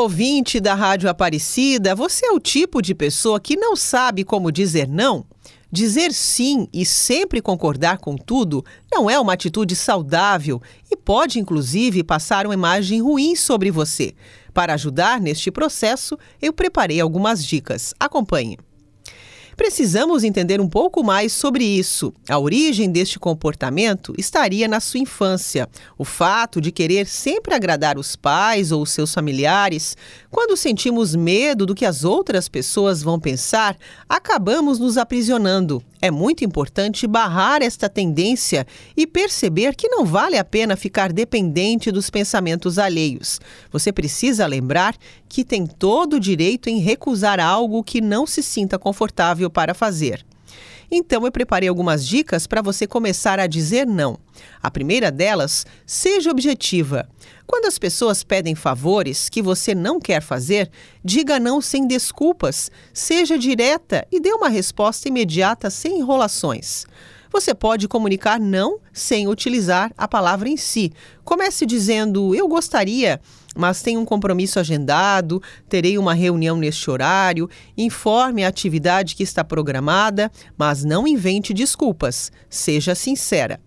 ouvinte da Rádio Aparecida, você é o tipo de pessoa que não sabe como dizer não? Dizer sim e sempre concordar com tudo não é uma atitude saudável e pode, inclusive, passar uma imagem ruim sobre você. Para ajudar neste processo, eu preparei algumas dicas. Acompanhe. Precisamos entender um pouco mais sobre isso. A origem deste comportamento estaria na sua infância. O fato de querer sempre agradar os pais ou os seus familiares. Quando sentimos medo do que as outras pessoas vão pensar, acabamos nos aprisionando. É muito importante barrar esta tendência e perceber que não vale a pena ficar dependente dos pensamentos alheios. Você precisa lembrar que tem todo o direito em recusar algo que não se sinta confortável para fazer. Então eu preparei algumas dicas para você começar a dizer não. A primeira delas, seja objetiva. Quando as pessoas pedem favores que você não quer fazer, diga não sem desculpas, seja direta e dê uma resposta imediata sem enrolações. Você pode comunicar não sem utilizar a palavra em si. Comece dizendo: Eu gostaria, mas tenho um compromisso agendado, terei uma reunião neste horário. Informe a atividade que está programada, mas não invente desculpas. Seja sincera.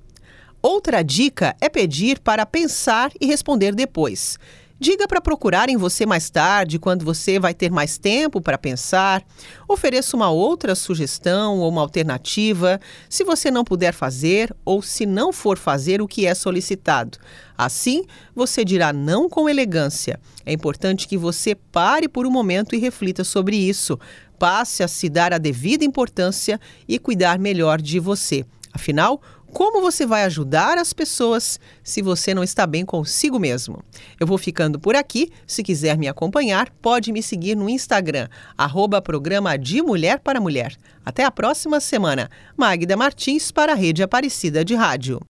Outra dica é pedir para pensar e responder depois. Diga para procurarem você mais tarde, quando você vai ter mais tempo para pensar. Ofereça uma outra sugestão ou uma alternativa, se você não puder fazer ou se não for fazer o que é solicitado. Assim, você dirá não com elegância. É importante que você pare por um momento e reflita sobre isso. Passe a se dar a devida importância e cuidar melhor de você. Afinal, como você vai ajudar as pessoas se você não está bem consigo mesmo? Eu vou ficando por aqui. Se quiser me acompanhar, pode me seguir no Instagram, arroba programa de Mulher para Mulher. Até a próxima semana. Magda Martins para a Rede Aparecida de Rádio.